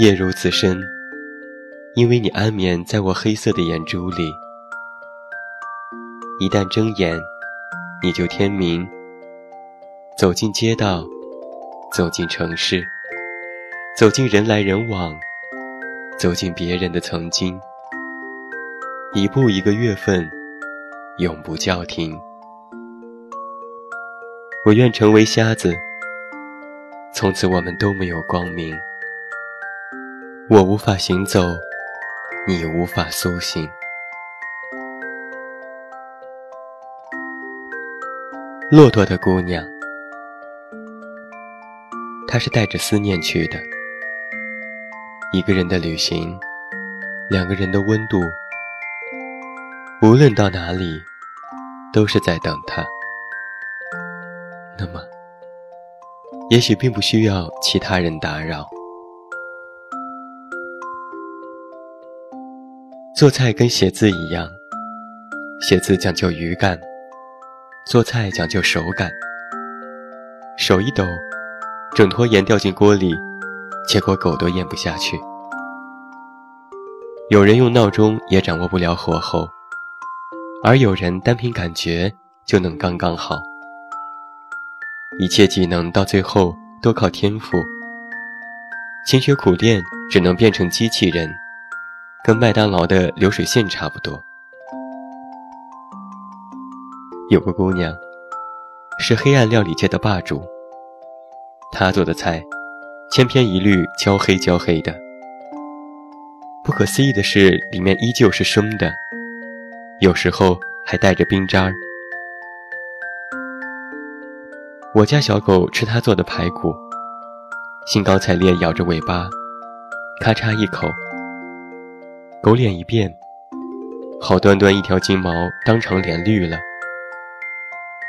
夜如此深，因为你安眠在我黑色的眼珠里。一旦睁眼，你就天明。走进街道，走进城市，走进人来人往，走进别人的曾经。一步一个月份，永不叫停。我愿成为瞎子，从此我们都没有光明。我无法行走，你无法苏醒。骆驼的姑娘，她是带着思念去的。一个人的旅行，两个人的温度，无论到哪里，都是在等他。那么，也许并不需要其他人打扰。做菜跟写字一样，写字讲究语感，做菜讲究手感。手一抖，整坨盐掉进锅里，结果狗都咽不下去。有人用闹钟也掌握不了火候，而有人单凭感觉就能刚刚好。一切技能到最后都靠天赋，勤学苦练只能变成机器人，跟麦当劳的流水线差不多。有个姑娘，是黑暗料理界的霸主。她做的菜，千篇一律焦黑焦黑的。不可思议的是，里面依旧是生的，有时候还带着冰渣儿。我家小狗吃他做的排骨，兴高采烈咬着尾巴，咔嚓一口，狗脸一变，好端端一条金毛当场脸绿了。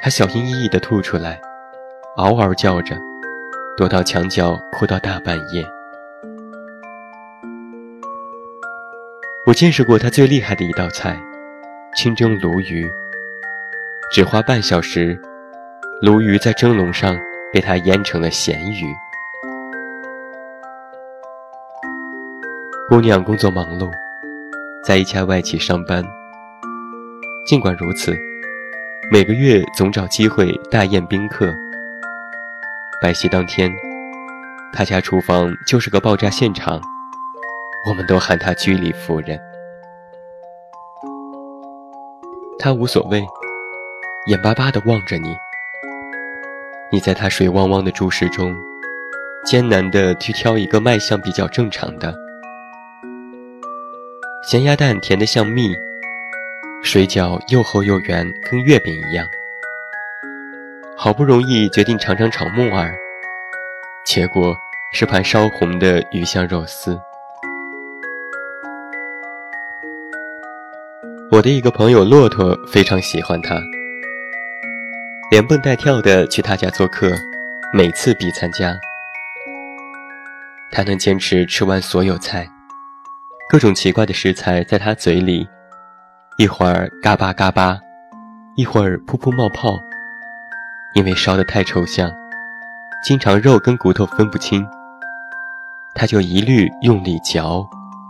他小心翼翼地吐出来，嗷嗷叫着，躲到墙角哭到大半夜。我见识过他最厉害的一道菜，清蒸鲈鱼，只花半小时。鲈鱼在蒸笼上被他腌成了咸鱼。姑娘工作忙碌，在一家外企上班。尽管如此，每个月总找机会大宴宾客。白席当天，他家厨房就是个爆炸现场，我们都喊他居里夫人。他无所谓，眼巴巴地望着你。你在他水汪汪的注视中，艰难地去挑一个卖相比较正常的。咸鸭蛋甜得像蜜，水饺又厚又圆，跟月饼一样。好不容易决定尝尝炒木耳，结果是盘烧红的鱼香肉丝。我的一个朋友骆驼非常喜欢它。连蹦带跳的去他家做客，每次必参加。他能坚持吃完所有菜，各种奇怪的食材在他嘴里，一会儿嘎巴嘎巴，一会儿噗噗冒泡。因为烧得太抽象，经常肉跟骨头分不清，他就一律用力嚼，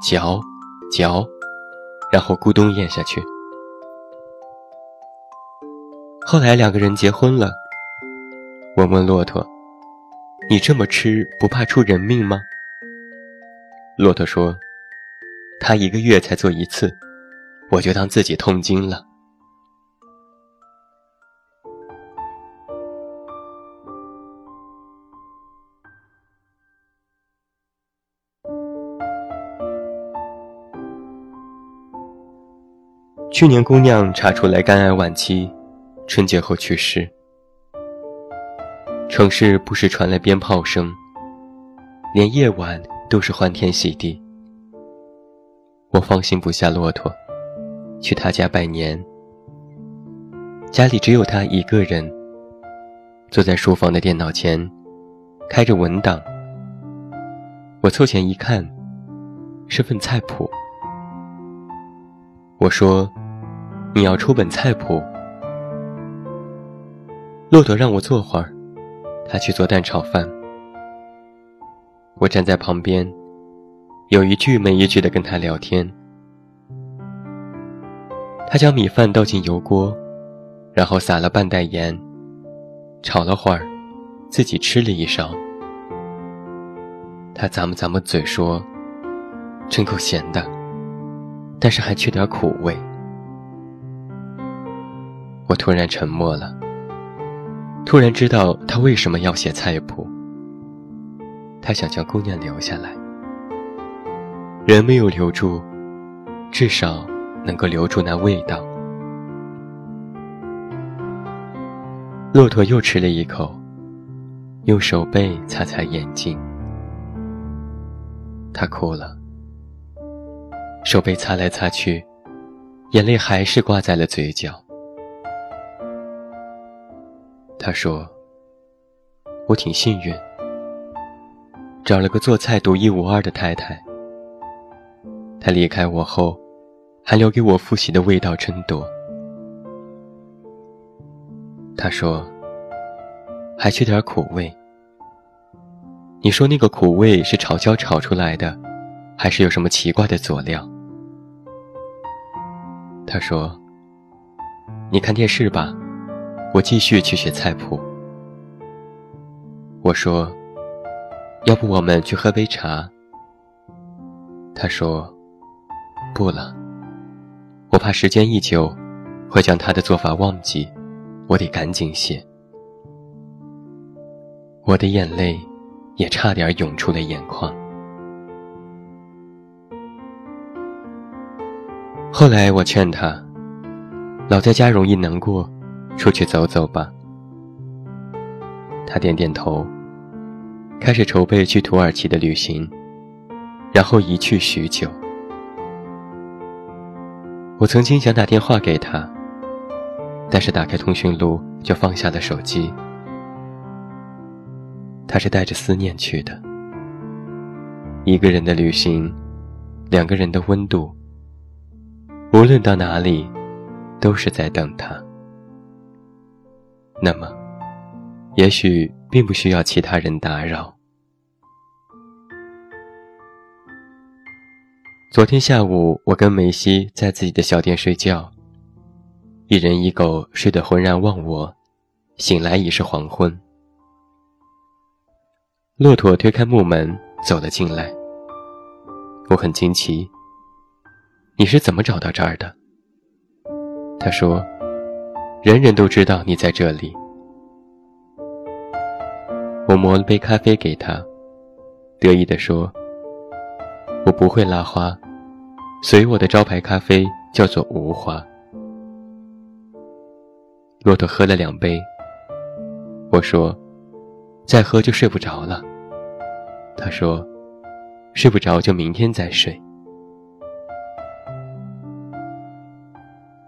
嚼，嚼，然后咕咚咽下去。后来两个人结婚了。我问骆驼：“你这么吃不怕出人命吗？”骆驼说：“他一个月才做一次，我就当自己痛经了。”去年姑娘查出来肝癌晚期。春节后去世，城市不时传来鞭炮声，连夜晚都是欢天喜地。我放心不下骆驼，去他家拜年。家里只有他一个人，坐在书房的电脑前，开着文档。我凑前一看，是份菜谱。我说：“你要出本菜谱。”骆驼让我坐会儿，他去做蛋炒饭。我站在旁边，有一句没一句的跟他聊天。他将米饭倒进油锅，然后撒了半袋盐，炒了会儿，自己吃了一勺。他咂摸咂摸嘴说：“真够咸的，但是还缺点苦味。”我突然沉默了，突然知道他为什么要写菜谱。他想将姑娘留下来，人没有留住，至少能够留住那味道。骆驼又吃了一口，用手背擦擦眼睛。他哭了，手背擦来擦去，眼泪还是挂在了嘴角。他说：“我挺幸运。”找了个做菜独一无二的太太。他离开我后，还留给我复习的味道真多。他说：“还缺点苦味。”你说那个苦味是炒焦炒出来的，还是有什么奇怪的佐料？他说：“你看电视吧，我继续去学菜谱。”我说。要不我们去喝杯茶？他说：“不了，我怕时间一久，会将他的做法忘记，我得赶紧写。”我的眼泪也差点涌出了眼眶。后来我劝他：“老在家容易难过，出去走走吧。”他点点头。开始筹备去土耳其的旅行，然后一去许久。我曾经想打电话给他，但是打开通讯录就放下了手机。他是带着思念去的，一个人的旅行，两个人的温度，无论到哪里，都是在等他。那么，也许。并不需要其他人打扰。昨天下午，我跟梅西在自己的小店睡觉，一人一狗睡得浑然忘我，醒来已是黄昏。骆驼推开木门走了进来，我很惊奇：“你是怎么找到这儿的？”他说：“人人都知道你在这里。”我磨了杯咖啡给他，得意地说：“我不会拉花，所以我的招牌咖啡叫做无花。”骆驼喝了两杯。我说：“再喝就睡不着了。”他说：“睡不着就明天再睡。”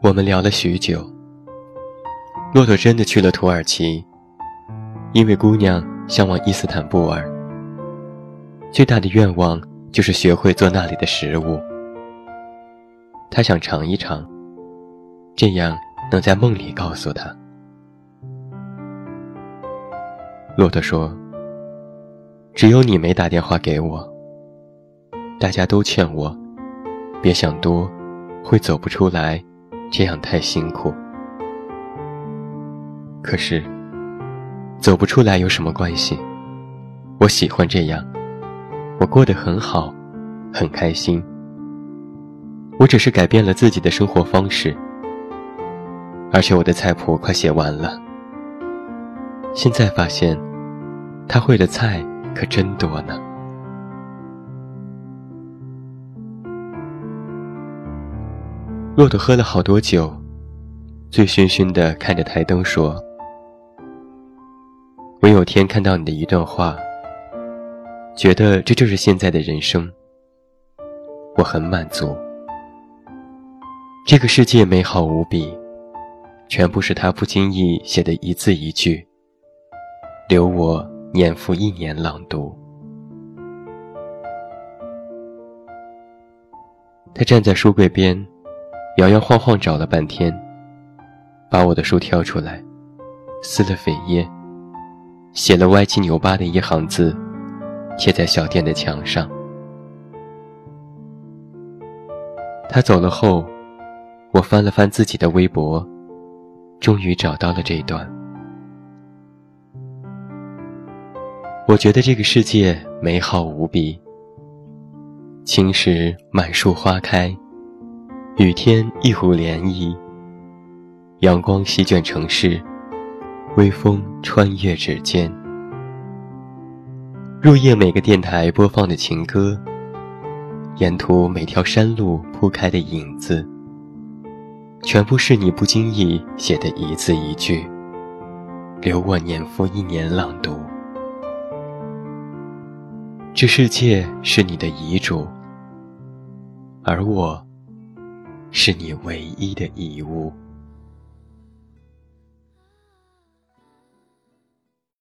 我们聊了许久。骆驼真的去了土耳其，因为姑娘。向往伊斯坦布尔，最大的愿望就是学会做那里的食物。他想尝一尝，这样能在梦里告诉他。骆驼说：“只有你没打电话给我。大家都劝我，别想多，会走不出来，这样太辛苦。可是。”走不出来有什么关系？我喜欢这样，我过得很好，很开心。我只是改变了自己的生活方式，而且我的菜谱快写完了。现在发现，他会的菜可真多呢。骆驼喝了好多酒，醉醺醺的看着台灯说。我有天看到你的一段话，觉得这就是现在的人生。我很满足。这个世界美好无比，全部是他不经意写的一字一句，留我年复一年朗读。他站在书柜边，摇摇晃晃找了半天，把我的书挑出来，撕了扉页。写了歪七扭八的一行字，贴在小店的墙上。他走了后，我翻了翻自己的微博，终于找到了这一段。我觉得这个世界美好无比。晴时满树花开，雨天一湖涟漪。阳光席卷城市，微风穿越指尖。入夜每个电台播放的情歌。沿途每条山路铺开的影子，全部是你不经意写的一字一句，留我年复一年朗读。这世界是你的遗嘱，而我，是你唯一的遗物。